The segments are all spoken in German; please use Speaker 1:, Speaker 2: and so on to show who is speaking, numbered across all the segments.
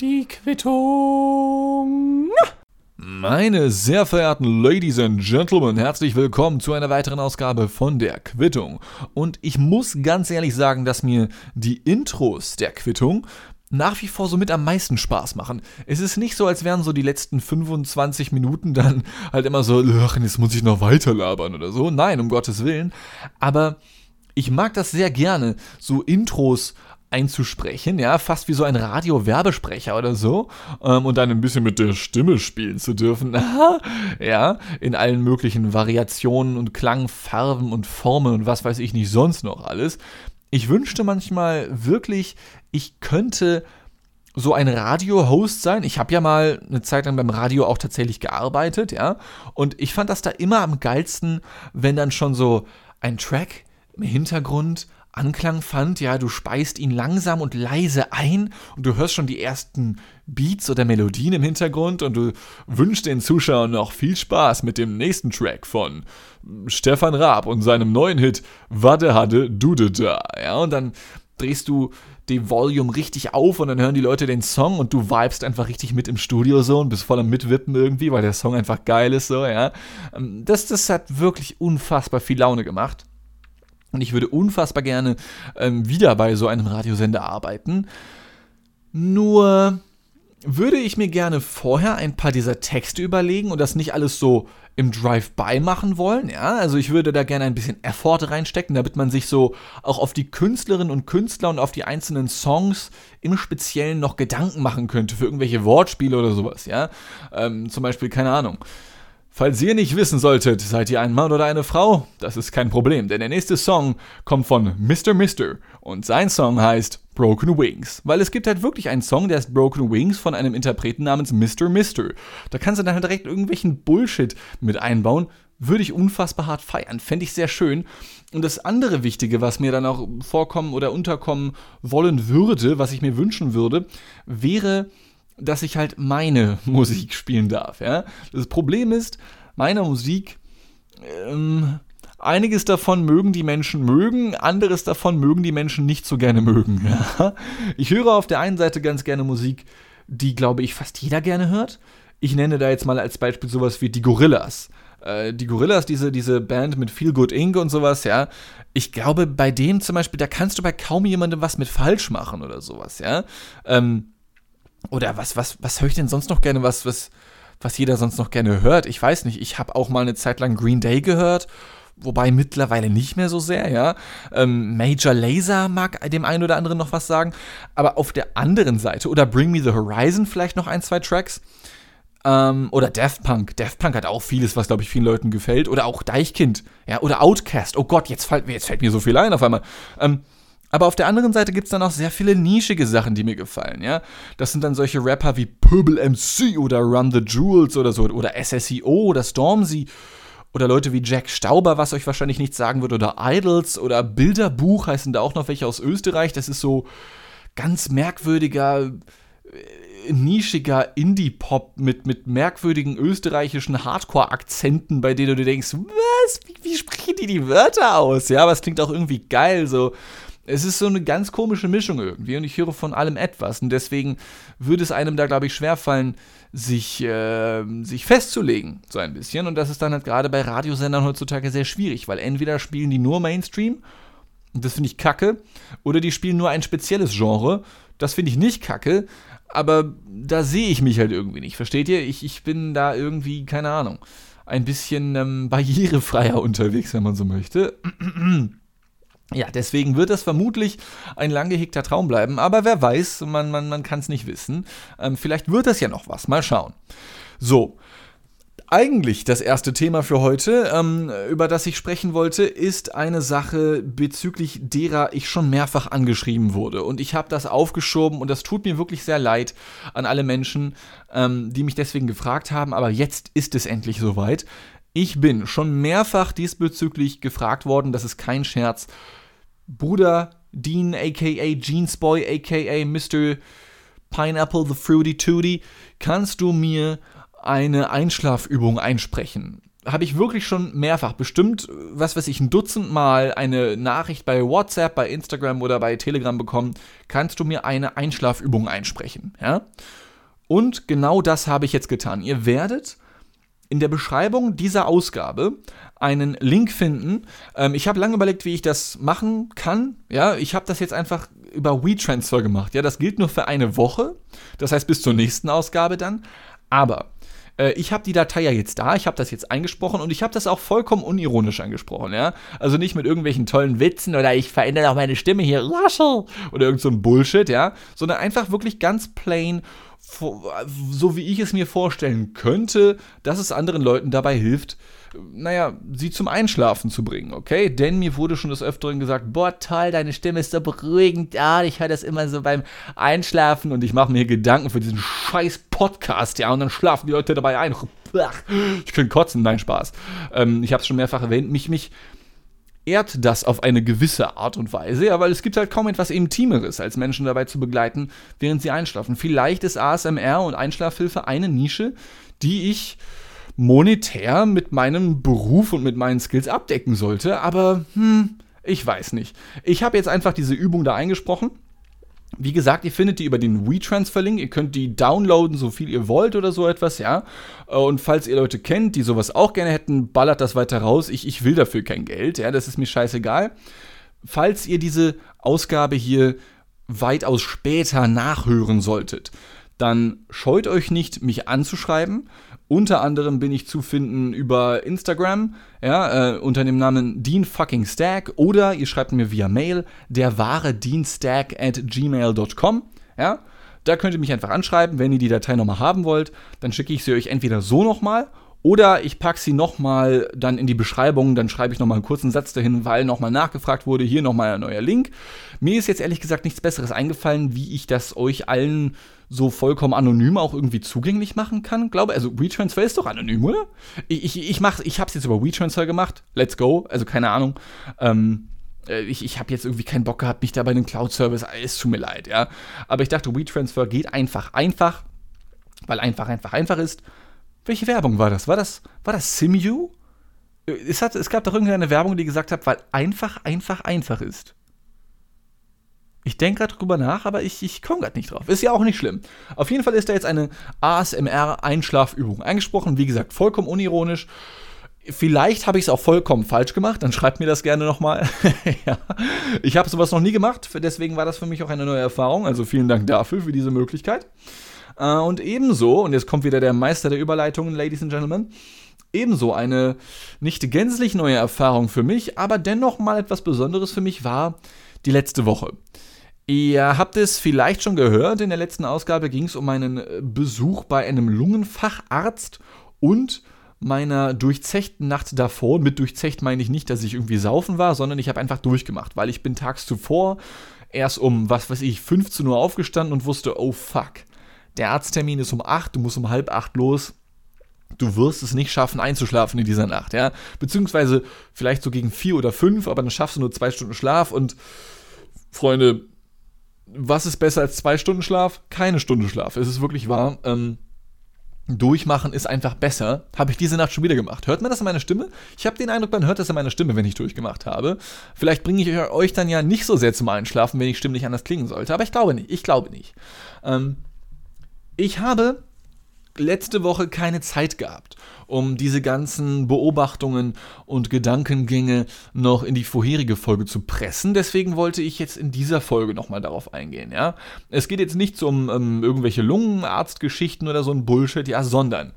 Speaker 1: Die Quittung. Meine sehr verehrten Ladies and Gentlemen, herzlich willkommen zu einer weiteren Ausgabe von der Quittung. Und ich muss ganz ehrlich sagen, dass mir die Intros der Quittung nach wie vor so mit am meisten Spaß machen. Es ist nicht so, als wären so die letzten 25 Minuten dann halt immer so, ach, jetzt muss ich noch weiter labern oder so. Nein, um Gottes Willen. Aber ich mag das sehr gerne, so Intros einzusprechen, ja, fast wie so ein Radio-Werbesprecher oder so, ähm, und dann ein bisschen mit der Stimme spielen zu dürfen, ja, in allen möglichen Variationen und Klangfarben und Formen und was weiß ich nicht sonst noch alles. Ich wünschte manchmal wirklich, ich könnte so ein Radio-Host sein. Ich habe ja mal eine Zeit lang beim Radio auch tatsächlich gearbeitet, ja, und ich fand das da immer am geilsten, wenn dann schon so ein Track im Hintergrund Anklang fand, ja, du speist ihn langsam und leise ein und du hörst schon die ersten Beats oder Melodien im Hintergrund und du wünschst den Zuschauern noch viel Spaß mit dem nächsten Track von Stefan Raab und seinem neuen Hit Wadde Hadde Dude da, ja, und dann drehst du die Volume richtig auf und dann hören die Leute den Song und du vibest einfach richtig mit im Studio so und bist voll am Mitwippen irgendwie, weil der Song einfach geil ist so, ja. Ähm, das, das hat wirklich unfassbar viel Laune gemacht. Und ich würde unfassbar gerne ähm, wieder bei so einem Radiosender arbeiten. Nur würde ich mir gerne vorher ein paar dieser Texte überlegen und das nicht alles so im Drive-by machen wollen, ja. Also ich würde da gerne ein bisschen Effort reinstecken, damit man sich so auch auf die Künstlerinnen und Künstler und auf die einzelnen Songs im Speziellen noch Gedanken machen könnte für irgendwelche Wortspiele oder sowas, ja. Ähm, zum Beispiel, keine Ahnung. Falls ihr nicht wissen solltet, seid ihr ein Mann oder eine Frau? Das ist kein Problem, denn der nächste Song kommt von Mr. Mister und sein Song heißt Broken Wings. Weil es gibt halt wirklich einen Song, der ist Broken Wings von einem Interpreten namens Mr. Mister. Da kannst du dann halt direkt irgendwelchen Bullshit mit einbauen. Würde ich unfassbar hart feiern. Fände ich sehr schön. Und das andere Wichtige, was mir dann auch vorkommen oder unterkommen wollen würde, was ich mir wünschen würde, wäre dass ich halt meine Musik spielen darf. Ja? Das Problem ist, meine Musik, ähm, einiges davon mögen die Menschen mögen, anderes davon mögen die Menschen nicht so gerne mögen. Ja? Ich höre auf der einen Seite ganz gerne Musik, die, glaube ich, fast jeder gerne hört. Ich nenne da jetzt mal als Beispiel sowas wie die Gorillas. Äh, die Gorillas, diese, diese Band mit Feel Good Inc. und sowas, ja. Ich glaube, bei dem zum Beispiel, da kannst du bei kaum jemandem was mit falsch machen oder sowas, ja. Ähm, oder was, was, was höre ich denn sonst noch gerne, was, was, was jeder sonst noch gerne hört? Ich weiß nicht. Ich habe auch mal eine Zeit lang Green Day gehört, wobei mittlerweile nicht mehr so sehr, ja. Ähm, Major Laser mag dem einen oder anderen noch was sagen. Aber auf der anderen Seite, oder Bring Me the Horizon vielleicht noch ein, zwei Tracks. Ähm, oder Daft Punk. Daft Punk hat auch vieles, was, glaube ich, vielen Leuten gefällt. Oder auch Deichkind. Ja, oder Outcast. Oh Gott, jetzt fällt, jetzt fällt mir so viel ein auf einmal. Ähm, aber auf der anderen Seite gibt es dann auch sehr viele nischige Sachen, die mir gefallen, ja. Das sind dann solche Rapper wie Purple MC oder Run the Jewels oder so, oder SSEO oder Stormzy oder Leute wie Jack Stauber, was euch wahrscheinlich nichts sagen wird, oder Idols oder Bilderbuch heißen da auch noch welche aus Österreich. Das ist so ganz merkwürdiger, äh, nischiger Indie-Pop mit, mit merkwürdigen österreichischen Hardcore-Akzenten, bei denen du dir denkst, was? Wie, wie sprechen die die Wörter aus? Ja, aber es klingt auch irgendwie geil, so es ist so eine ganz komische Mischung irgendwie und ich höre von allem etwas und deswegen würde es einem da, glaube ich, schwerfallen, sich, äh, sich festzulegen, so ein bisschen. Und das ist dann halt gerade bei Radiosendern heutzutage sehr schwierig, weil entweder spielen die nur Mainstream, das finde ich kacke, oder die spielen nur ein spezielles Genre, das finde ich nicht kacke, aber da sehe ich mich halt irgendwie nicht, versteht ihr? Ich, ich bin da irgendwie, keine Ahnung, ein bisschen ähm, barrierefreier unterwegs, wenn man so möchte. Ja, deswegen wird es vermutlich ein lang gehegter Traum bleiben, aber wer weiß, man, man, man kann es nicht wissen. Ähm, vielleicht wird es ja noch was, mal schauen. So, eigentlich das erste Thema für heute, ähm, über das ich sprechen wollte, ist eine Sache, bezüglich derer ich schon mehrfach angeschrieben wurde. Und ich habe das aufgeschoben und das tut mir wirklich sehr leid an alle Menschen, ähm, die mich deswegen gefragt haben, aber jetzt ist es endlich soweit. Ich bin schon mehrfach diesbezüglich gefragt worden, das ist kein Scherz, Bruder Dean, aka Jeansboy, aka Mr. Pineapple the Fruity Tooty, kannst du mir eine Einschlafübung einsprechen? habe ich wirklich schon mehrfach, bestimmt, was weiß ich, ein Dutzend Mal eine Nachricht bei WhatsApp, bei Instagram oder bei Telegram bekommen, kannst du mir eine Einschlafübung einsprechen, ja? Und genau das habe ich jetzt getan. Ihr werdet in der Beschreibung dieser Ausgabe einen Link finden. Ähm, ich habe lange überlegt, wie ich das machen kann. Ja, ich habe das jetzt einfach über WeTransfer gemacht. Ja, das gilt nur für eine Woche. Das heißt bis zur nächsten Ausgabe dann. Aber äh, ich habe die Datei ja jetzt da, ich habe das jetzt eingesprochen und ich habe das auch vollkommen unironisch angesprochen, ja. Also nicht mit irgendwelchen tollen Witzen oder ich verändere auch meine Stimme hier, Russell, oder irgend so ein Bullshit, ja, sondern einfach wirklich ganz plain so wie ich es mir vorstellen könnte, dass es anderen Leuten dabei hilft, naja, sie zum Einschlafen zu bringen, okay? Denn mir wurde schon des Öfteren gesagt, boah, toll, deine Stimme ist so beruhigend, ja, ich höre das immer so beim Einschlafen und ich mache mir Gedanken für diesen scheiß Podcast, ja, und dann schlafen die Leute dabei ein. Ich könnte kotzen, nein, Spaß. Ähm, ich habe es schon mehrfach erwähnt, mich, mich ehrt das auf eine gewisse Art und Weise, ja, weil es gibt halt kaum etwas Intimeres, als Menschen dabei zu begleiten, während sie einschlafen. Vielleicht ist ASMR und Einschlafhilfe eine Nische, die ich monetär mit meinem Beruf und mit meinen Skills abdecken sollte, aber hm, ich weiß nicht. Ich habe jetzt einfach diese Übung da eingesprochen. Wie gesagt, ihr findet die über den WeTransfer-Link. Ihr könnt die downloaden, so viel ihr wollt oder so etwas, ja. Und falls ihr Leute kennt, die sowas auch gerne hätten, ballert das weiter raus. Ich, ich will dafür kein Geld, ja, das ist mir scheißegal. Falls ihr diese Ausgabe hier weitaus später nachhören solltet, dann scheut euch nicht, mich anzuschreiben. Unter anderem bin ich zu finden über Instagram, ja, äh, unter dem Namen Dean fucking Stack oder ihr schreibt mir via Mail der wahre Deanstack at gmail.com, ja. Da könnt ihr mich einfach anschreiben, wenn ihr die Datei nochmal haben wollt, dann schicke ich sie euch entweder so nochmal oder ich packe sie nochmal dann in die Beschreibung, dann schreibe ich nochmal einen kurzen Satz dahin, weil nochmal nachgefragt wurde, hier nochmal ein neuer Link. Mir ist jetzt ehrlich gesagt nichts Besseres eingefallen, wie ich das euch allen so vollkommen anonym auch irgendwie zugänglich machen kann. Glaube, also WeTransfer ist doch anonym, oder? Ich, ich, ich, mach, ich habe es jetzt über WeTransfer gemacht. Let's go. Also keine Ahnung. Ähm, äh, ich, ich habe jetzt irgendwie keinen Bock gehabt, mich da bei einem Cloud-Service, es tut mir leid, ja. Aber ich dachte, WeTransfer geht einfach einfach, weil einfach einfach einfach ist. Welche Werbung war das? War das, war das SimU? Es, hat, es gab doch irgendeine Werbung, die gesagt hat, weil einfach einfach einfach ist. Ich denke gerade drüber nach, aber ich, ich komme gerade nicht drauf. Ist ja auch nicht schlimm. Auf jeden Fall ist da jetzt eine ASMR-Einschlafübung eingesprochen. Wie gesagt, vollkommen unironisch. Vielleicht habe ich es auch vollkommen falsch gemacht, dann schreibt mir das gerne nochmal. ja. Ich habe sowas noch nie gemacht, deswegen war das für mich auch eine neue Erfahrung. Also vielen Dank dafür, für diese Möglichkeit. Äh, und ebenso, und jetzt kommt wieder der Meister der Überleitungen, Ladies and Gentlemen, ebenso eine nicht gänzlich neue Erfahrung für mich, aber dennoch mal etwas Besonderes für mich war die letzte Woche. Ihr habt es vielleicht schon gehört, in der letzten Ausgabe ging es um meinen äh, Besuch bei einem Lungenfacharzt und meiner durchzechten Nacht davor. Mit durchzecht meine ich nicht, dass ich irgendwie saufen war, sondern ich habe einfach durchgemacht, weil ich bin tags zuvor erst um, was weiß ich, 15 Uhr aufgestanden und wusste, oh fuck, der Arzttermin ist um 8, du musst um halb 8 los. Du wirst es nicht schaffen, einzuschlafen in dieser Nacht, ja. Beziehungsweise vielleicht so gegen 4 oder 5, aber dann schaffst du nur zwei Stunden Schlaf und Freunde, was ist besser als zwei Stunden Schlaf? Keine Stunde Schlaf. Es ist wirklich wahr. Ähm, durchmachen ist einfach besser. Habe ich diese Nacht schon wieder gemacht. Hört man das in meiner Stimme? Ich habe den Eindruck, man hört das in meiner Stimme, wenn ich durchgemacht habe. Vielleicht bringe ich euch dann ja nicht so sehr zum Einschlafen, wenn ich stimmlich anders klingen sollte. Aber ich glaube nicht. Ich glaube nicht. Ähm, ich habe letzte Woche keine Zeit gehabt, um diese ganzen Beobachtungen und Gedankengänge noch in die vorherige Folge zu pressen. Deswegen wollte ich jetzt in dieser Folge nochmal darauf eingehen, ja. Es geht jetzt nicht um ähm, irgendwelche Lungenarztgeschichten oder so ein Bullshit, ja, sondern.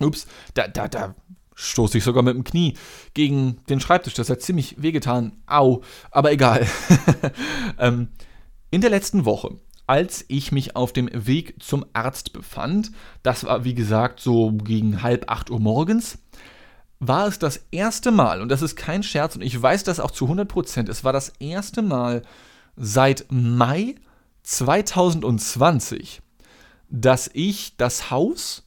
Speaker 1: Ups, da, da, da stoße ich sogar mit dem Knie gegen den Schreibtisch. Das hat ziemlich wehgetan. Au, aber egal. ähm, in der letzten Woche als ich mich auf dem Weg zum Arzt befand, das war wie gesagt so gegen halb acht Uhr morgens, war es das erste Mal, und das ist kein Scherz, und ich weiß das auch zu 100 Prozent, es war das erste Mal seit Mai 2020, dass ich das Haus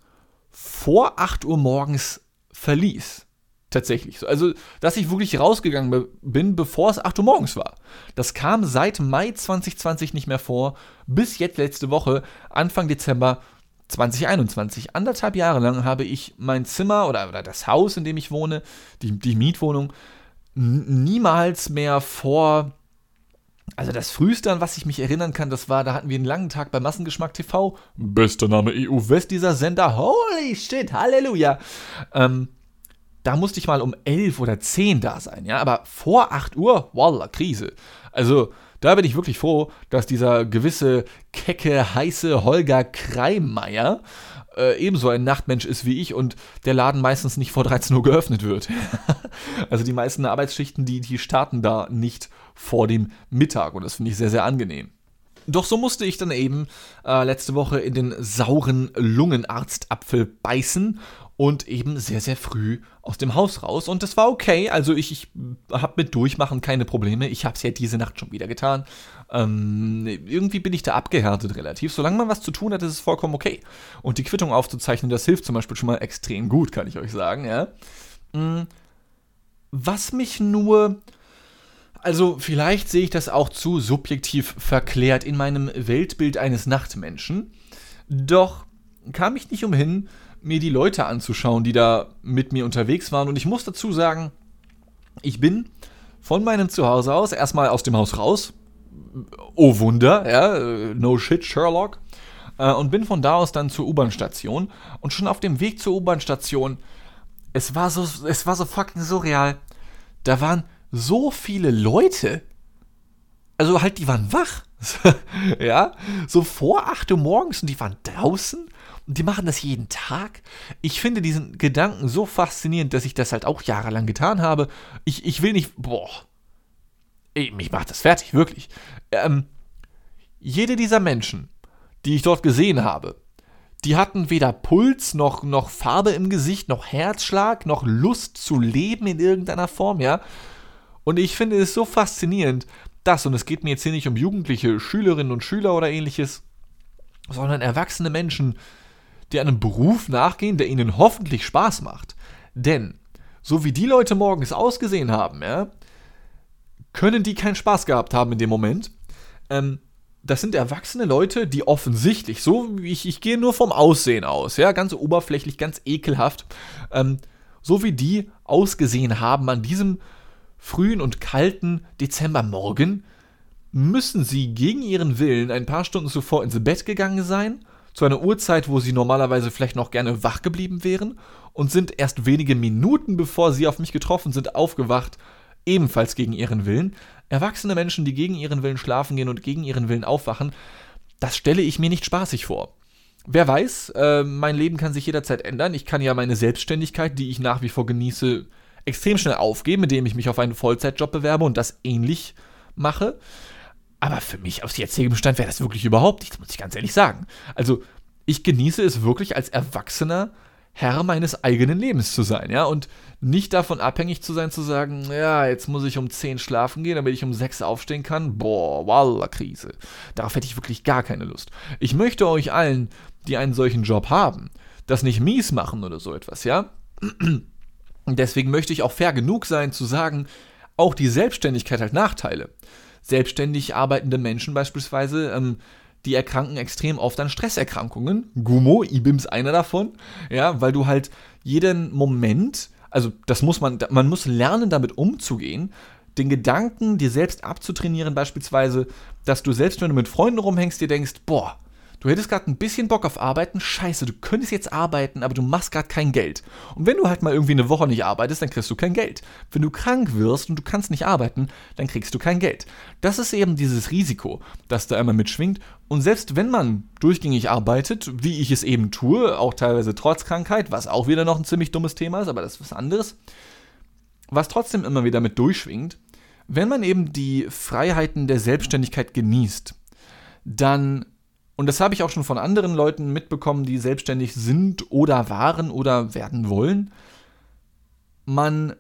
Speaker 1: vor 8 Uhr morgens verließ. Tatsächlich. Also, dass ich wirklich rausgegangen bin, bevor es 8 Uhr morgens war. Das kam seit Mai 2020 nicht mehr vor, bis jetzt letzte Woche, Anfang Dezember 2021, anderthalb Jahre lang, habe ich mein Zimmer oder, oder das Haus, in dem ich wohne, die, die Mietwohnung, niemals mehr vor. Also das Frühste, an was ich mich erinnern kann, das war, da hatten wir einen langen Tag bei Massengeschmack TV. Bester Name EU West, dieser Sender. Holy shit, Halleluja. Ähm, da musste ich mal um 11 oder 10 da sein, ja. Aber vor 8 Uhr, voila, Krise. Also, da bin ich wirklich froh, dass dieser gewisse, kecke, heiße Holger Kreimeier äh, ebenso ein Nachtmensch ist wie ich und der Laden meistens nicht vor 13 Uhr geöffnet wird. also die meisten Arbeitsschichten, die, die starten da nicht vor dem Mittag und das finde ich sehr, sehr angenehm. Doch so musste ich dann eben äh, letzte Woche in den sauren Lungenarztapfel beißen und eben sehr, sehr früh aus dem Haus raus. Und das war okay. Also ich, ich habe mit Durchmachen keine Probleme. Ich habe es ja diese Nacht schon wieder getan. Ähm, irgendwie bin ich da abgehärtet relativ. Solange man was zu tun hat, ist es vollkommen okay. Und die Quittung aufzuzeichnen, das hilft zum Beispiel schon mal extrem gut, kann ich euch sagen. Ja? Mm, was mich nur... Also vielleicht sehe ich das auch zu subjektiv verklärt in meinem Weltbild eines Nachtmenschen. Doch kam ich nicht umhin, mir die Leute anzuschauen, die da mit mir unterwegs waren. Und ich muss dazu sagen, ich bin von meinem Zuhause aus erstmal aus dem Haus raus. Oh Wunder, ja, no shit, Sherlock. Äh, und bin von da aus dann zur U-Bahn-Station. Und schon auf dem Weg zur U-Bahn-Station, es war so, es war so fucking surreal. Da waren so viele Leute. Also halt, die waren wach. ja, so vor 8 Uhr morgens und die waren draußen die machen das jeden Tag. Ich finde diesen Gedanken so faszinierend, dass ich das halt auch jahrelang getan habe. Ich, ich will nicht, boah, ey, mich macht das fertig, wirklich. Ähm, jede dieser Menschen, die ich dort gesehen habe, die hatten weder Puls noch, noch Farbe im Gesicht, noch Herzschlag, noch Lust zu leben in irgendeiner Form, ja. Und ich finde es so faszinierend, dass, und es geht mir jetzt hier nicht um jugendliche Schülerinnen und Schüler oder ähnliches, sondern erwachsene Menschen, die einem Beruf nachgehen, der ihnen hoffentlich Spaß macht. Denn, so wie die Leute morgens ausgesehen haben, ja, können die keinen Spaß gehabt haben in dem Moment. Ähm, das sind erwachsene Leute, die offensichtlich, so wie ich, ich gehe nur vom Aussehen aus, ja, ganz oberflächlich, ganz ekelhaft, ähm, so wie die ausgesehen haben an diesem frühen und kalten Dezembermorgen, müssen sie gegen ihren Willen ein paar Stunden zuvor ins Bett gegangen sein zu einer Uhrzeit, wo sie normalerweise vielleicht noch gerne wach geblieben wären und sind erst wenige Minuten bevor sie auf mich getroffen sind aufgewacht, ebenfalls gegen ihren Willen. Erwachsene Menschen, die gegen ihren Willen schlafen gehen und gegen ihren Willen aufwachen, das stelle ich mir nicht spaßig vor. Wer weiß, äh, mein Leben kann sich jederzeit ändern. Ich kann ja meine Selbstständigkeit, die ich nach wie vor genieße, extrem schnell aufgeben, indem ich mich auf einen Vollzeitjob bewerbe und das ähnlich mache. Aber für mich aus jetzigem Stand wäre das wirklich überhaupt nichts, muss ich ganz ehrlich sagen. Also, ich genieße es wirklich als Erwachsener Herr meines eigenen Lebens zu sein, ja, und nicht davon abhängig zu sein, zu sagen, ja, jetzt muss ich um 10 schlafen gehen, damit ich um 6 aufstehen kann. Boah, walla, Krise. Darauf hätte ich wirklich gar keine Lust. Ich möchte euch allen, die einen solchen Job haben, das nicht mies machen oder so etwas, ja? Deswegen möchte ich auch fair genug sein, zu sagen, auch die Selbstständigkeit hat Nachteile selbstständig arbeitende Menschen beispielsweise, ähm, die erkranken extrem oft an Stresserkrankungen. Gummo, IBIMS einer davon, ja, weil du halt jeden Moment, also das muss man, man muss lernen, damit umzugehen, den Gedanken, dir selbst abzutrainieren, beispielsweise, dass du selbst, wenn du mit Freunden rumhängst, dir denkst, boah, Du hättest gerade ein bisschen Bock auf Arbeiten, scheiße, du könntest jetzt arbeiten, aber du machst gerade kein Geld. Und wenn du halt mal irgendwie eine Woche nicht arbeitest, dann kriegst du kein Geld. Wenn du krank wirst und du kannst nicht arbeiten, dann kriegst du kein Geld. Das ist eben dieses Risiko, das da immer mitschwingt. Und selbst wenn man durchgängig arbeitet, wie ich es eben tue, auch teilweise trotz Krankheit, was auch wieder noch ein ziemlich dummes Thema ist, aber das ist was anderes, was trotzdem immer wieder mit durchschwingt, wenn man eben die Freiheiten der Selbstständigkeit genießt, dann und das habe ich auch schon von anderen Leuten mitbekommen, die selbstständig sind oder waren oder werden wollen. Man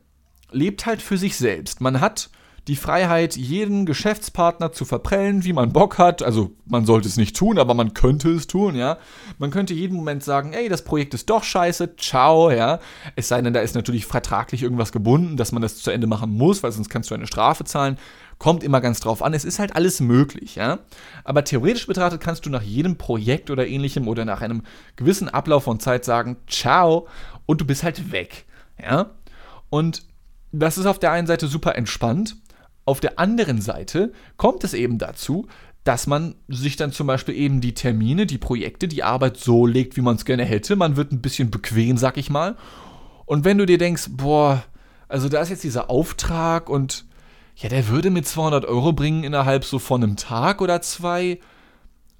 Speaker 1: lebt halt für sich selbst. Man hat die Freiheit, jeden Geschäftspartner zu verprellen, wie man Bock hat. Also man sollte es nicht tun, aber man könnte es tun, ja. Man könnte jeden Moment sagen, ey, das Projekt ist doch scheiße, ciao, ja. Es sei denn, da ist natürlich vertraglich irgendwas gebunden, dass man das zu Ende machen muss, weil sonst kannst du eine Strafe zahlen. Kommt immer ganz drauf an. Es ist halt alles möglich, ja. Aber theoretisch betrachtet kannst du nach jedem Projekt oder ähnlichem oder nach einem gewissen Ablauf von Zeit sagen, ciao, und du bist halt weg, ja. Und das ist auf der einen Seite super entspannt. Auf der anderen Seite kommt es eben dazu, dass man sich dann zum Beispiel eben die Termine, die Projekte, die Arbeit so legt, wie man es gerne hätte. Man wird ein bisschen bequem, sag ich mal. Und wenn du dir denkst, boah, also da ist jetzt dieser Auftrag und ja, der würde mir 200 Euro bringen innerhalb so von einem Tag oder zwei,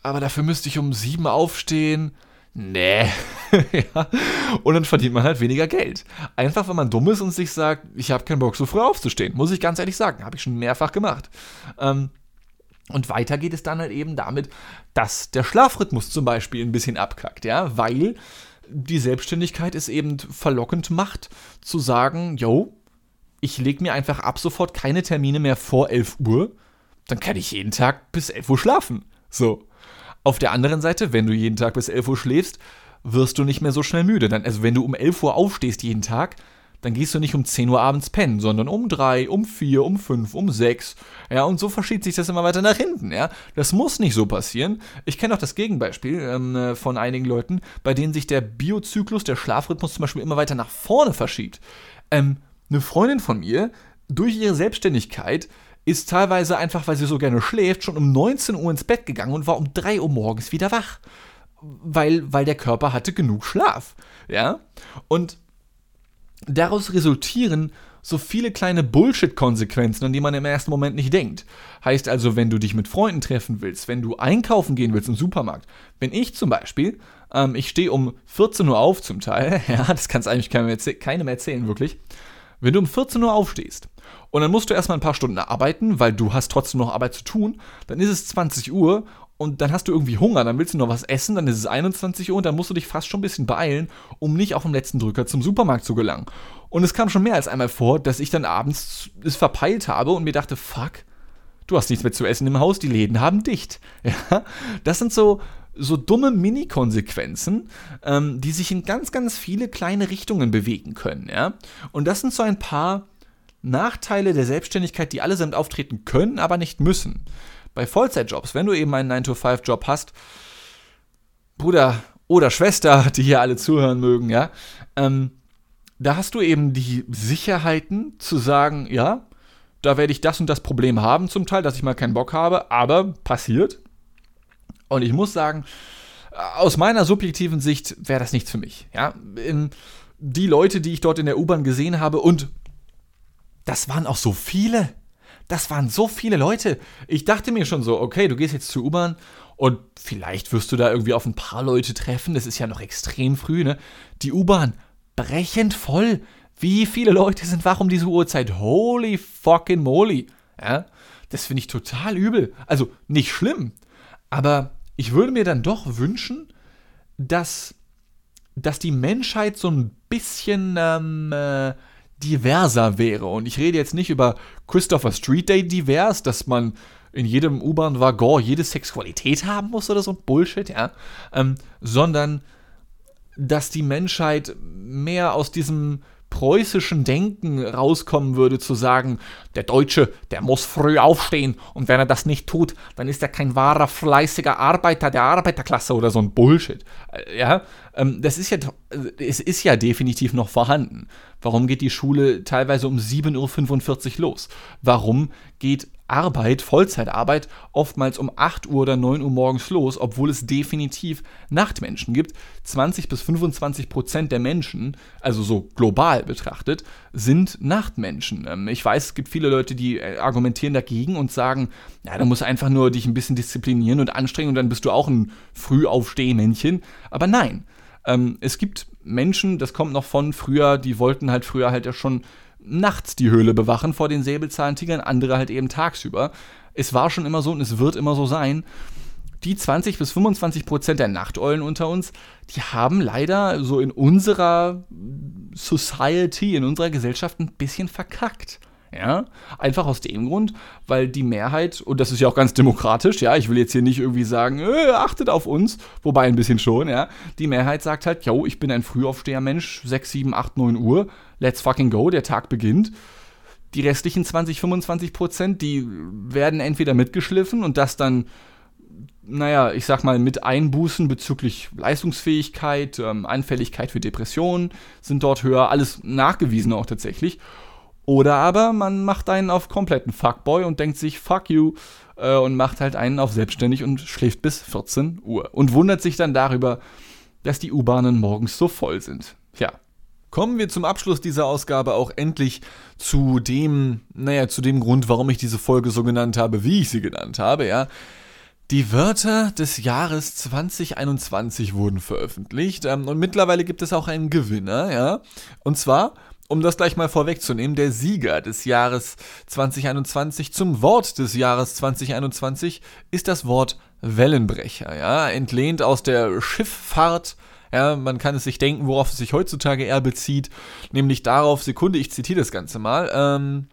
Speaker 1: aber dafür müsste ich um sieben aufstehen. Nee. ja. Und dann verdient man halt weniger Geld. Einfach, wenn man dumm ist und sich sagt, ich habe keinen Bock, so früh aufzustehen. Muss ich ganz ehrlich sagen. Habe ich schon mehrfach gemacht. Ähm, und weiter geht es dann halt eben damit, dass der Schlafrhythmus zum Beispiel ein bisschen abkackt, ja, weil die Selbstständigkeit es eben verlockend macht, zu sagen, yo, ich lege mir einfach ab sofort keine Termine mehr vor 11 Uhr, dann kann ich jeden Tag bis 11 Uhr schlafen. So. Auf der anderen Seite, wenn du jeden Tag bis 11 Uhr schläfst, wirst du nicht mehr so schnell müde. Dann, also wenn du um 11 Uhr aufstehst jeden Tag, dann gehst du nicht um 10 Uhr abends pennen, sondern um 3, um 4, um 5, um 6. Ja, und so verschiebt sich das immer weiter nach hinten, ja. Das muss nicht so passieren. Ich kenne auch das Gegenbeispiel ähm, äh, von einigen Leuten, bei denen sich der Biozyklus, der Schlafrhythmus zum Beispiel immer weiter nach vorne verschiebt. Ähm, eine Freundin von mir, durch ihre Selbstständigkeit, ist teilweise einfach, weil sie so gerne schläft, schon um 19 Uhr ins Bett gegangen und war um 3 Uhr morgens wieder wach. Weil, weil der Körper hatte genug Schlaf. Ja? Und daraus resultieren so viele kleine Bullshit-Konsequenzen, an die man im ersten Moment nicht denkt. Heißt also, wenn du dich mit Freunden treffen willst, wenn du einkaufen gehen willst im Supermarkt. Wenn ich zum Beispiel, ähm, ich stehe um 14 Uhr auf zum Teil, ja, das kannst eigentlich keinem, erzäh keinem erzählen, wirklich. Wenn du um 14 Uhr aufstehst und dann musst du erstmal ein paar Stunden arbeiten, weil du hast trotzdem noch Arbeit zu tun, dann ist es 20 Uhr und dann hast du irgendwie Hunger, dann willst du noch was essen, dann ist es 21 Uhr und dann musst du dich fast schon ein bisschen beeilen, um nicht auf dem letzten Drücker zum Supermarkt zu gelangen. Und es kam schon mehr als einmal vor, dass ich dann abends es verpeilt habe und mir dachte, fuck, du hast nichts mehr zu essen im Haus, die Läden haben dicht. Ja, das sind so, so dumme Mini-Konsequenzen, ähm, die sich in ganz, ganz viele kleine Richtungen bewegen können. Ja? Und das sind so ein paar Nachteile der Selbstständigkeit, die allesamt auftreten können, aber nicht müssen. Bei Vollzeitjobs, wenn du eben einen 9-to-5-Job hast, Bruder oder Schwester, die hier alle zuhören mögen, ja, ähm, da hast du eben die Sicherheiten zu sagen, ja, da werde ich das und das Problem haben zum Teil, dass ich mal keinen Bock habe, aber passiert. Und ich muss sagen, aus meiner subjektiven Sicht wäre das nichts für mich. Ja, in die Leute, die ich dort in der U-Bahn gesehen habe und das waren auch so viele. Das waren so viele Leute. Ich dachte mir schon so, okay, du gehst jetzt zur U-Bahn und vielleicht wirst du da irgendwie auf ein paar Leute treffen. Das ist ja noch extrem früh, ne? Die U-Bahn brechend voll. Wie viele Leute sind wach um diese Uhrzeit? Holy fucking moly. Ja? Das finde ich total übel. Also nicht schlimm. Aber ich würde mir dann doch wünschen, dass, dass die Menschheit so ein bisschen ähm, äh, diverser wäre. Und ich rede jetzt nicht über Christopher Street Day divers, dass man in jedem U-Bahn-Waggon jede Sexualität haben muss oder so ein Bullshit, ja. Ähm, sondern dass die Menschheit mehr aus diesem preußischen Denken rauskommen würde, zu sagen, der Deutsche, der muss früh aufstehen und wenn er das nicht tut, dann ist er kein wahrer, fleißiger Arbeiter der Arbeiterklasse oder so ein Bullshit. Äh, ja, ähm, das ist ja, es ist ja definitiv noch vorhanden. Warum geht die Schule teilweise um 7.45 Uhr los? Warum geht Arbeit, Vollzeitarbeit, oftmals um 8 Uhr oder 9 Uhr morgens los, obwohl es definitiv Nachtmenschen gibt. 20 bis 25 Prozent der Menschen, also so global betrachtet, sind Nachtmenschen. Ähm, ich weiß, es gibt viele Leute, die äh, argumentieren dagegen und sagen, ja, da musst du einfach nur dich ein bisschen disziplinieren und anstrengen und dann bist du auch ein Frühaufstehmännchen. Aber nein, ähm, es gibt Menschen, das kommt noch von früher, die wollten halt früher halt ja schon nachts die Höhle bewachen vor den Säbelzahntigern, andere halt eben tagsüber. Es war schon immer so und es wird immer so sein. Die 20 bis 25 Prozent der Nachteulen unter uns, die haben leider so in unserer Society, in unserer Gesellschaft ein bisschen verkackt. Ja, einfach aus dem Grund, weil die Mehrheit, und das ist ja auch ganz demokratisch, ja, ich will jetzt hier nicht irgendwie sagen, äh, achtet auf uns, wobei ein bisschen schon, ja, die Mehrheit sagt halt, yo, ich bin ein Frühaufsteher-Mensch, 6, 7, 8, 9 Uhr, let's fucking go, der Tag beginnt. Die restlichen 20, 25 Prozent, die werden entweder mitgeschliffen und das dann naja, ich sag mal, mit Einbußen bezüglich Leistungsfähigkeit, ähm, Anfälligkeit für Depressionen sind dort höher, alles nachgewiesen auch tatsächlich. Oder aber man macht einen auf kompletten Fuckboy und denkt sich, fuck you, äh, und macht halt einen auf selbstständig und schläft bis 14 Uhr. Und wundert sich dann darüber, dass die U-Bahnen morgens so voll sind. Ja. Kommen wir zum Abschluss dieser Ausgabe auch endlich zu dem, naja, zu dem Grund, warum ich diese Folge so genannt habe, wie ich sie genannt habe, ja. Die Wörter des Jahres 2021 wurden veröffentlicht ähm, und mittlerweile gibt es auch einen Gewinner, ja. Und zwar um das gleich mal vorwegzunehmen, der Sieger des Jahres 2021 zum Wort des Jahres 2021 ist das Wort Wellenbrecher, ja, entlehnt aus der Schifffahrt. Ja, man kann es sich denken, worauf es sich heutzutage eher bezieht, nämlich darauf, Sekunde, ich zitiere das Ganze mal, ähm,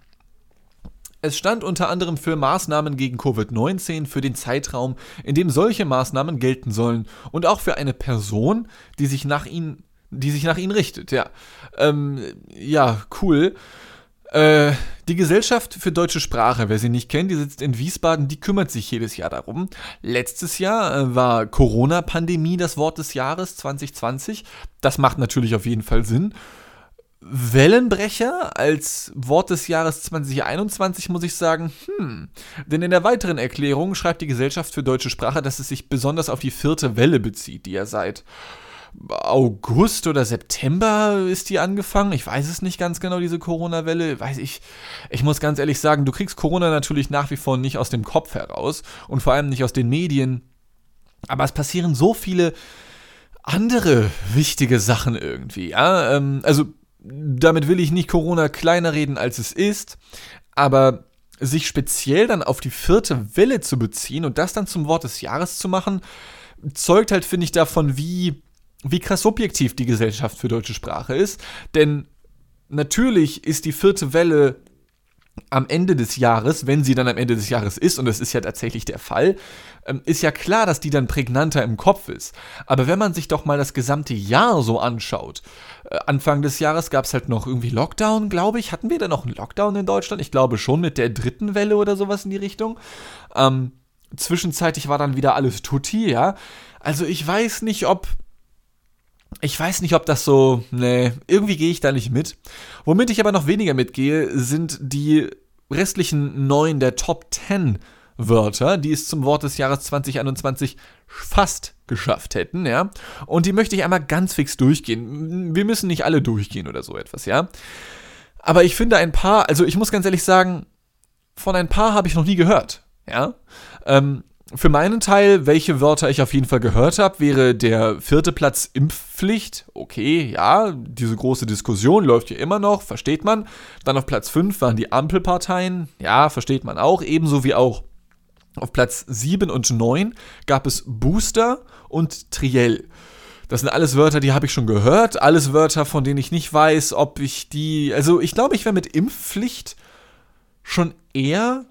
Speaker 1: es stand unter anderem für Maßnahmen gegen Covid-19 für den Zeitraum, in dem solche Maßnahmen gelten sollen und auch für eine Person, die sich nach ihnen die sich nach ihnen richtet, ja. Ähm, ja, cool. Äh, die Gesellschaft für deutsche Sprache, wer sie nicht kennt, die sitzt in Wiesbaden, die kümmert sich jedes Jahr darum. Letztes Jahr äh, war Corona-Pandemie das Wort des Jahres 2020. Das macht natürlich auf jeden Fall Sinn. Wellenbrecher als Wort des Jahres 2021 muss ich sagen, hm. Denn in der weiteren Erklärung schreibt die Gesellschaft für deutsche Sprache, dass es sich besonders auf die vierte Welle bezieht, die er seit August oder September ist die angefangen. Ich weiß es nicht ganz genau, diese Corona-Welle. Weiß ich. Ich muss ganz ehrlich sagen, du kriegst Corona natürlich nach wie vor nicht aus dem Kopf heraus und vor allem nicht aus den Medien. Aber es passieren so viele andere wichtige Sachen irgendwie. Ja? Ähm, also, damit will ich nicht Corona kleiner reden, als es ist. Aber sich speziell dann auf die vierte Welle zu beziehen und das dann zum Wort des Jahres zu machen, zeugt halt, finde ich, davon, wie wie krass subjektiv die Gesellschaft für deutsche Sprache ist. Denn natürlich ist die vierte Welle am Ende des Jahres, wenn sie dann am Ende des Jahres ist, und das ist ja tatsächlich der Fall, ähm, ist ja klar, dass die dann prägnanter im Kopf ist. Aber wenn man sich doch mal das gesamte Jahr so anschaut, äh, Anfang des Jahres gab es halt noch irgendwie Lockdown, glaube ich. Hatten wir da noch einen Lockdown in Deutschland? Ich glaube schon mit der dritten Welle oder sowas in die Richtung. Ähm, zwischenzeitlich war dann wieder alles tutti, ja. Also ich weiß nicht, ob ich weiß nicht, ob das so, nee, irgendwie gehe ich da nicht mit. Womit ich aber noch weniger mitgehe, sind die restlichen neun der Top 10 Wörter, die es zum Wort des Jahres 2021 fast geschafft hätten, ja. Und die möchte ich einmal ganz fix durchgehen. Wir müssen nicht alle durchgehen oder so etwas, ja. Aber ich finde ein paar, also ich muss ganz ehrlich sagen, von ein paar habe ich noch nie gehört, ja. Ähm, für meinen Teil, welche Wörter ich auf jeden Fall gehört habe, wäre der vierte Platz Impfpflicht. Okay, ja, diese große Diskussion läuft hier immer noch, versteht man. Dann auf Platz 5 waren die Ampelparteien. Ja, versteht man auch. Ebenso wie auch auf Platz 7 und 9 gab es Booster und Triell. Das sind alles Wörter, die habe ich schon gehört. Alles Wörter, von denen ich nicht weiß, ob ich die. Also, ich glaube, ich wäre mit Impfpflicht schon eher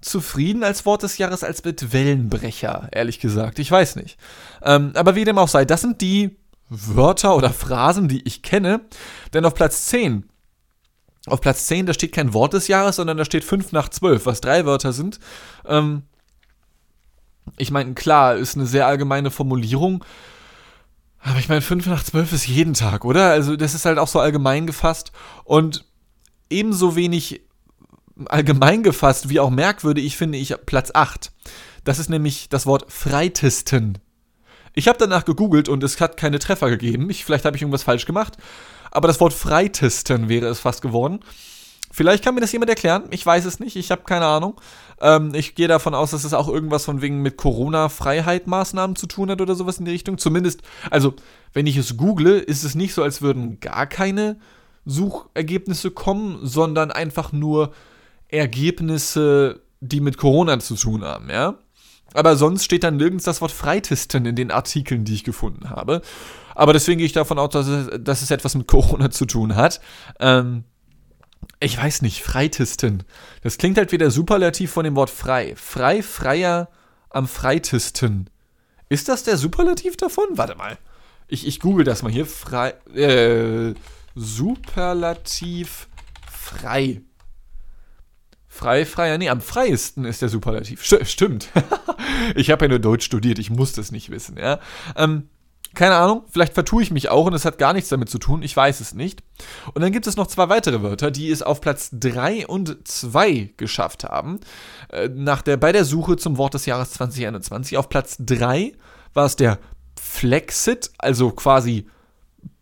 Speaker 1: zufrieden als Wort des Jahres als mit Wellenbrecher, ehrlich gesagt. Ich weiß nicht. Ähm, aber wie dem auch sei, das sind die Wörter oder Phrasen, die ich kenne. Denn auf Platz 10, auf Platz 10, da steht kein Wort des Jahres, sondern da steht 5 nach 12, was drei Wörter sind. Ähm, ich meine, klar, ist eine sehr allgemeine Formulierung. Aber ich meine, 5 nach 12 ist jeden Tag, oder? Also, das ist halt auch so allgemein gefasst. Und ebenso wenig allgemein gefasst, wie auch merkwürdig, finde ich Platz 8. Das ist nämlich das Wort Freitesten. Ich habe danach gegoogelt und es hat keine Treffer gegeben. Ich, vielleicht habe ich irgendwas falsch gemacht. Aber das Wort Freitesten wäre es fast geworden. Vielleicht kann mir das jemand erklären. Ich weiß es nicht. Ich habe keine Ahnung. Ähm, ich gehe davon aus, dass es auch irgendwas von wegen mit Corona-Freiheit-Maßnahmen zu tun hat oder sowas in die Richtung. Zumindest, also, wenn ich es google, ist es nicht so, als würden gar keine Suchergebnisse kommen, sondern einfach nur Ergebnisse, die mit Corona zu tun haben, ja. Aber sonst steht dann nirgends das Wort Freitesten in den Artikeln, die ich gefunden habe. Aber deswegen gehe ich davon aus, dass es, dass es etwas mit Corona zu tun hat. Ähm, ich weiß nicht, freitesten. Das klingt halt wie der Superlativ von dem Wort frei. Frei, freier, am freitesten. Ist das der Superlativ davon? Warte mal. Ich, ich google das mal hier. Frei, äh, Superlativ frei. Frei, freier, nee, am freiesten ist der Superlativ. Stimmt. ich habe ja nur Deutsch studiert, ich muss das nicht wissen, ja. Ähm, keine Ahnung, vielleicht vertue ich mich auch und es hat gar nichts damit zu tun, ich weiß es nicht. Und dann gibt es noch zwei weitere Wörter, die es auf Platz 3 und 2 geschafft haben. Äh, nach der, bei der Suche zum Wort des Jahres 2021. Auf Platz 3 war es der Flexit, also quasi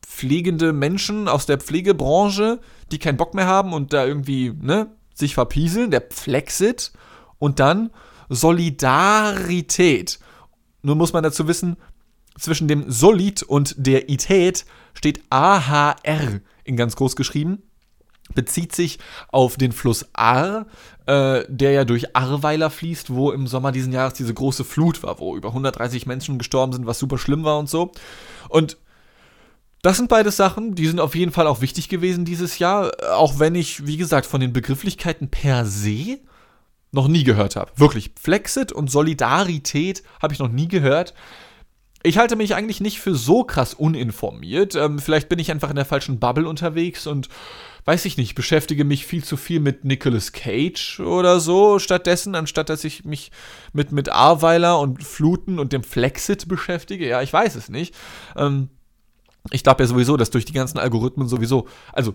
Speaker 1: pflegende Menschen aus der Pflegebranche, die keinen Bock mehr haben und da irgendwie, ne, sich verpieseln, der Flexit. Und dann Solidarität. Nur muss man dazu wissen, zwischen dem Solid und der Ität steht AHR in ganz groß geschrieben. Bezieht sich auf den Fluss Ahr, äh, der ja durch Ahrweiler fließt, wo im Sommer diesen Jahres diese große Flut war, wo über 130 Menschen gestorben sind, was super schlimm war und so. Und das sind beide Sachen, die sind auf jeden Fall auch wichtig gewesen dieses Jahr, auch wenn ich, wie gesagt, von den Begrifflichkeiten per se noch nie gehört habe. Wirklich, Flexit und Solidarität habe ich noch nie gehört. Ich halte mich eigentlich nicht für so krass uninformiert. Ähm, vielleicht bin ich einfach in der falschen Bubble unterwegs und weiß ich nicht, beschäftige mich viel zu viel mit Nicolas Cage oder so stattdessen, anstatt dass ich mich mit, mit Arweiler und Fluten und dem Flexit beschäftige. Ja, ich weiß es nicht. Ähm, ich glaube ja sowieso, dass durch die ganzen Algorithmen sowieso, also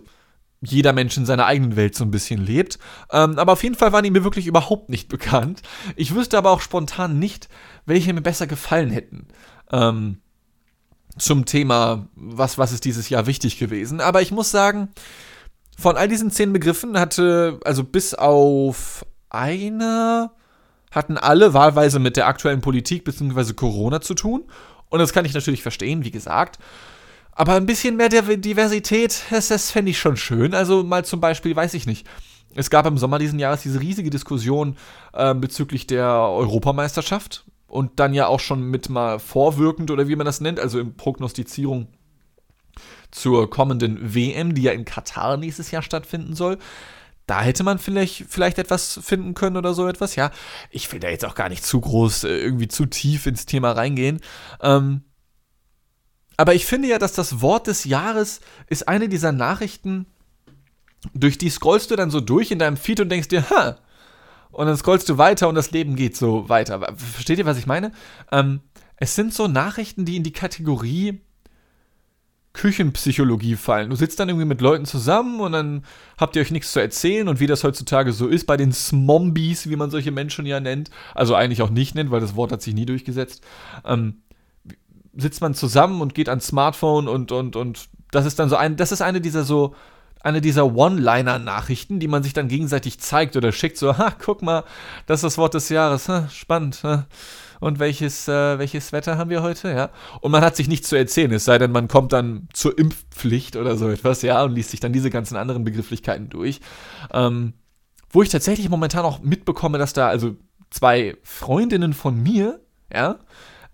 Speaker 1: jeder Mensch in seiner eigenen Welt so ein bisschen lebt. Ähm, aber auf jeden Fall waren die mir wirklich überhaupt nicht bekannt. Ich wüsste aber auch spontan nicht, welche mir besser gefallen hätten ähm, zum Thema, was, was ist dieses Jahr wichtig gewesen. Aber ich muss sagen, von all diesen zehn Begriffen hatte, also bis auf eine, hatten alle wahlweise mit der aktuellen Politik bzw. Corona zu tun. Und das kann ich natürlich verstehen, wie gesagt. Aber ein bisschen mehr Diversität, das, das fände ich schon schön. Also mal zum Beispiel, weiß ich nicht. Es gab im Sommer diesen Jahres diese riesige Diskussion äh, bezüglich der Europameisterschaft und dann ja auch schon mit mal vorwirkend oder wie man das nennt, also in Prognostizierung zur kommenden WM, die ja in Katar nächstes Jahr stattfinden soll. Da hätte man vielleicht, vielleicht etwas finden können oder so etwas. Ja, ich will da jetzt auch gar nicht zu groß, äh, irgendwie zu tief ins Thema reingehen. Ähm, aber ich finde ja, dass das Wort des Jahres ist eine dieser Nachrichten, durch die scrollst du dann so durch in deinem Feed und denkst dir, ha, und dann scrollst du weiter und das Leben geht so weiter. Versteht ihr, was ich meine? Ähm, es sind so Nachrichten, die in die Kategorie Küchenpsychologie fallen. Du sitzt dann irgendwie mit Leuten zusammen und dann habt ihr euch nichts zu erzählen und wie das heutzutage so ist bei den Smombies, wie man solche Menschen ja nennt, also eigentlich auch nicht nennt, weil das Wort hat sich nie durchgesetzt, ähm, sitzt man zusammen und geht ans Smartphone und, und, und das ist dann so ein, das ist eine dieser so eine dieser One-Liner-Nachrichten, die man sich dann gegenseitig zeigt oder schickt, so, ha, guck mal, das ist das Wort des Jahres, ha, spannend, ha. Und welches, äh, welches Wetter haben wir heute, ja? Und man hat sich nichts zu erzählen, es sei denn, man kommt dann zur Impfpflicht oder so etwas, ja, und liest sich dann diese ganzen anderen Begrifflichkeiten durch. Ähm, wo ich tatsächlich momentan auch mitbekomme, dass da also zwei Freundinnen von mir, ja,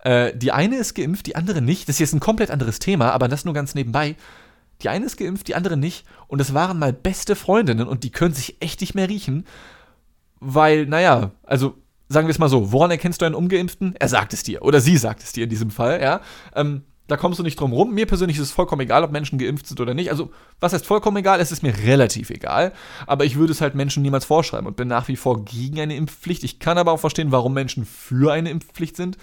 Speaker 1: äh, die eine ist geimpft, die andere nicht. Das ist jetzt ein komplett anderes Thema, aber das nur ganz nebenbei. Die eine ist geimpft, die andere nicht. Und das waren mal beste Freundinnen und die können sich echt nicht mehr riechen. Weil, naja, also sagen wir es mal so, woran erkennst du einen Ungeimpften? Er sagt es dir. Oder sie sagt es dir in diesem Fall, ja. Ähm, da kommst du nicht drum rum. Mir persönlich ist es vollkommen egal, ob Menschen geimpft sind oder nicht. Also, was heißt vollkommen egal? Es ist mir relativ egal. Aber ich würde es halt Menschen niemals vorschreiben und bin nach wie vor gegen eine Impfpflicht. Ich kann aber auch verstehen, warum Menschen für eine Impfpflicht sind.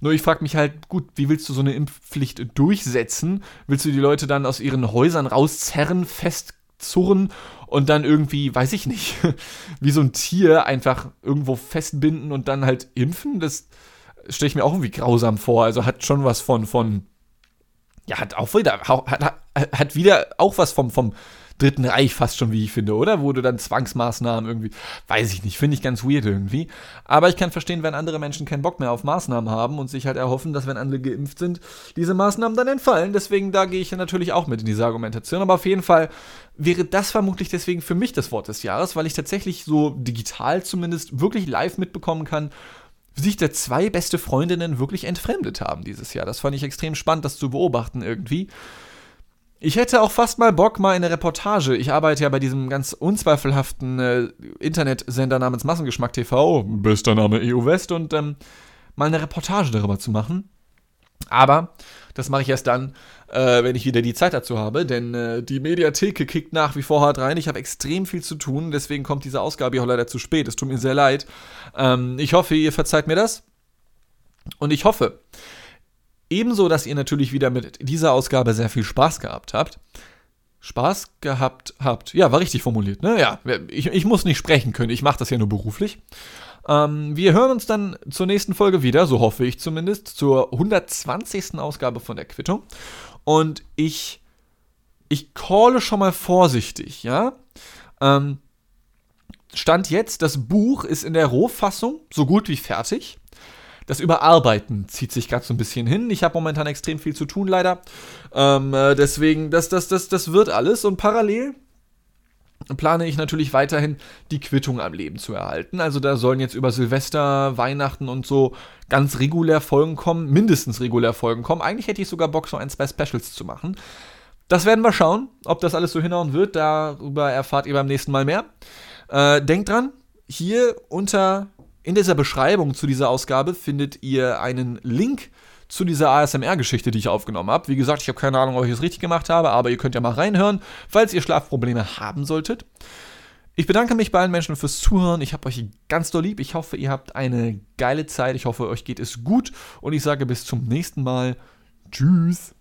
Speaker 1: Nur ich frage mich halt, gut, wie willst du so eine Impfpflicht durchsetzen? Willst du die Leute dann aus ihren Häusern rauszerren, festzurren und dann irgendwie, weiß ich nicht, wie so ein Tier einfach irgendwo festbinden und dann halt impfen? Das stelle ich mir auch irgendwie grausam vor. Also hat schon was von, von ja, hat auch wieder, hat, hat wieder auch was vom, vom Dritten Reich fast schon, wie ich finde, oder? Wo du dann Zwangsmaßnahmen irgendwie, weiß ich nicht, finde ich ganz weird irgendwie. Aber ich kann verstehen, wenn andere Menschen keinen Bock mehr auf Maßnahmen haben und sich halt erhoffen, dass wenn andere geimpft sind, diese Maßnahmen dann entfallen. Deswegen, da gehe ich ja natürlich auch mit in diese Argumentation. Aber auf jeden Fall wäre das vermutlich deswegen für mich das Wort des Jahres, weil ich tatsächlich so digital zumindest wirklich live mitbekommen kann, sich da zwei beste Freundinnen wirklich entfremdet haben dieses Jahr. Das fand ich extrem spannend, das zu beobachten irgendwie. Ich hätte auch fast mal Bock, mal eine Reportage. Ich arbeite ja bei diesem ganz unzweifelhaften äh, Internetsender namens Massengeschmack TV, bester Name EU West, und ähm, mal eine Reportage darüber zu machen. Aber das mache ich erst dann, äh, wenn ich wieder die Zeit dazu habe, denn äh, die Mediatheke kickt nach wie vor hart rein. Ich habe extrem viel zu tun, deswegen kommt diese Ausgabe auch leider zu spät. Es tut mir sehr leid. Ähm, ich hoffe, ihr verzeiht mir das. Und ich hoffe, Ebenso, dass ihr natürlich wieder mit dieser Ausgabe sehr viel Spaß gehabt habt. Spaß gehabt habt. Ja, war richtig formuliert, ne? Ja, ich, ich muss nicht sprechen können, ich mache das ja nur beruflich. Ähm, wir hören uns dann zur nächsten Folge wieder, so hoffe ich zumindest, zur 120. Ausgabe von der Quittung. Und ich, ich calle schon mal vorsichtig, ja? Ähm, Stand jetzt, das Buch ist in der Rohfassung so gut wie fertig. Das Überarbeiten zieht sich gerade so ein bisschen hin. Ich habe momentan extrem viel zu tun, leider. Ähm, äh, deswegen, das, das, das, das wird alles. Und parallel plane ich natürlich weiterhin die Quittung am Leben zu erhalten. Also da sollen jetzt über Silvester, Weihnachten und so ganz regulär Folgen kommen, mindestens regulär Folgen kommen. Eigentlich hätte ich sogar Bock, so ein, zwei Specials zu machen. Das werden wir schauen, ob das alles so hinhauen wird. Darüber erfahrt ihr beim nächsten Mal mehr. Äh, denkt dran, hier unter in dieser Beschreibung zu dieser Ausgabe findet ihr einen Link zu dieser ASMR-Geschichte, die ich aufgenommen habe. Wie gesagt, ich habe keine Ahnung, ob ich es richtig gemacht habe, aber ihr könnt ja mal reinhören, falls ihr Schlafprobleme haben solltet. Ich bedanke mich bei allen Menschen fürs Zuhören. Ich habe euch ganz doll lieb. Ich hoffe, ihr habt eine geile Zeit. Ich hoffe, euch geht es gut. Und ich sage bis zum nächsten Mal. Tschüss.